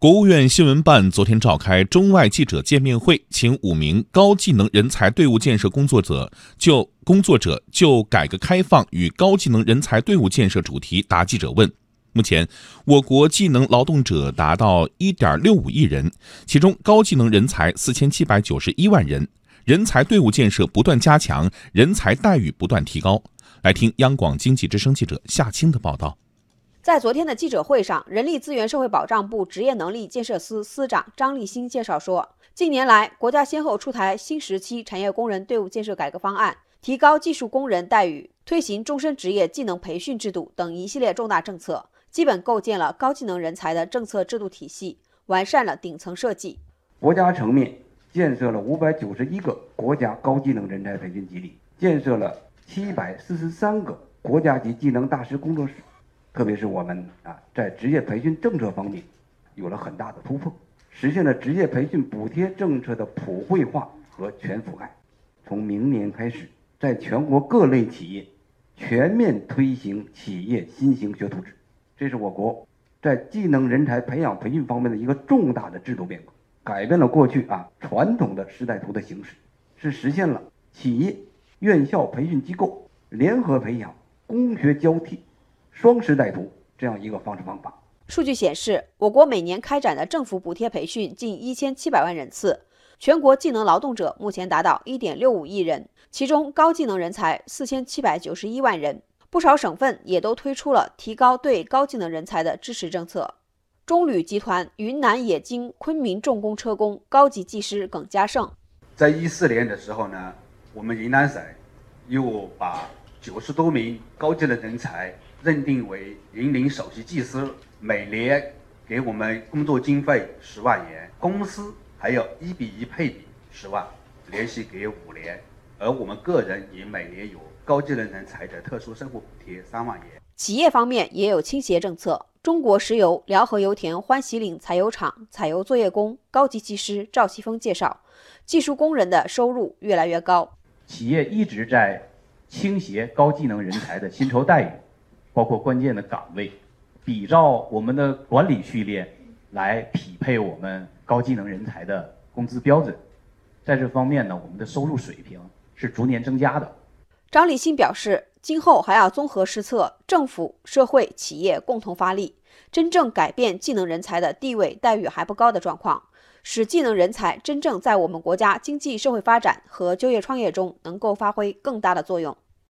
国务院新闻办昨天召开中外记者见面会，请五名高技能人才队伍建设工作者就工作者就改革开放与高技能人才队伍建设主题答记者问。目前，我国技能劳动者达到一点六五亿人，其中高技能人才四千七百九十一万人，人才队伍建设不断加强，人才待遇不断提高。来听央广经济之声记者夏青的报道。在昨天的记者会上，人力资源社会保障部职业能力建设司司长张立新介绍说，近年来，国家先后出台新时期产业工人队伍建设改革方案、提高技术工人待遇、推行终身职业技能培训制度等一系列重大政策，基本构建了高技能人才的政策制度体系，完善了顶层设计。国家层面建设了五百九十一个国家高技能人才培训基地，建设了七百四十三个国家级技能大师工作室。特别是我们啊，在职业培训政策方面有了很大的突破，实现了职业培训补贴政策的普惠化和全覆盖。从明年开始，在全国各类企业全面推行企业新型学徒制，这是我国在技能人才培养培训方面的一个重大的制度变革，改变了过去啊传统的师带徒的形式，是实现了企业、院校培训机构联合培养、工学交替。双师带徒这样一个方式方法。数据显示，我国每年开展的政府补贴培训近一千七百万人次，全国技能劳动者目前达到一点六五亿人，其中高技能人才四千七百九十一万人。不少省份也都推出了提高对高技能人才的支持政策。中铝集团云南冶金昆明重工车工高级技师耿家胜，在一四年的时候呢，我们云南省又把九十多名高级的人才。认定为引领首席技师，每年给我们工作经费十万元，公司还有一比一配比十万，连续给五年，而我们个人也每年有高技能人才的特殊生活补贴三万元。企业方面也有倾斜政策。中国石油辽河油田欢喜岭采油厂采油作业工高级技师赵西峰介绍，技术工人的收入越来越高，企业一直在倾斜高技能人才的薪酬待遇。包括关键的岗位，比照我们的管理序列来匹配我们高技能人才的工资标准，在这方面呢，我们的收入水平是逐年增加的。张立新表示，今后还要综合施策，政府、社会、企业共同发力，真正改变技能人才的地位待遇还不高的状况，使技能人才真正在我们国家经济社会发展和就业创业中能够发挥更大的作用。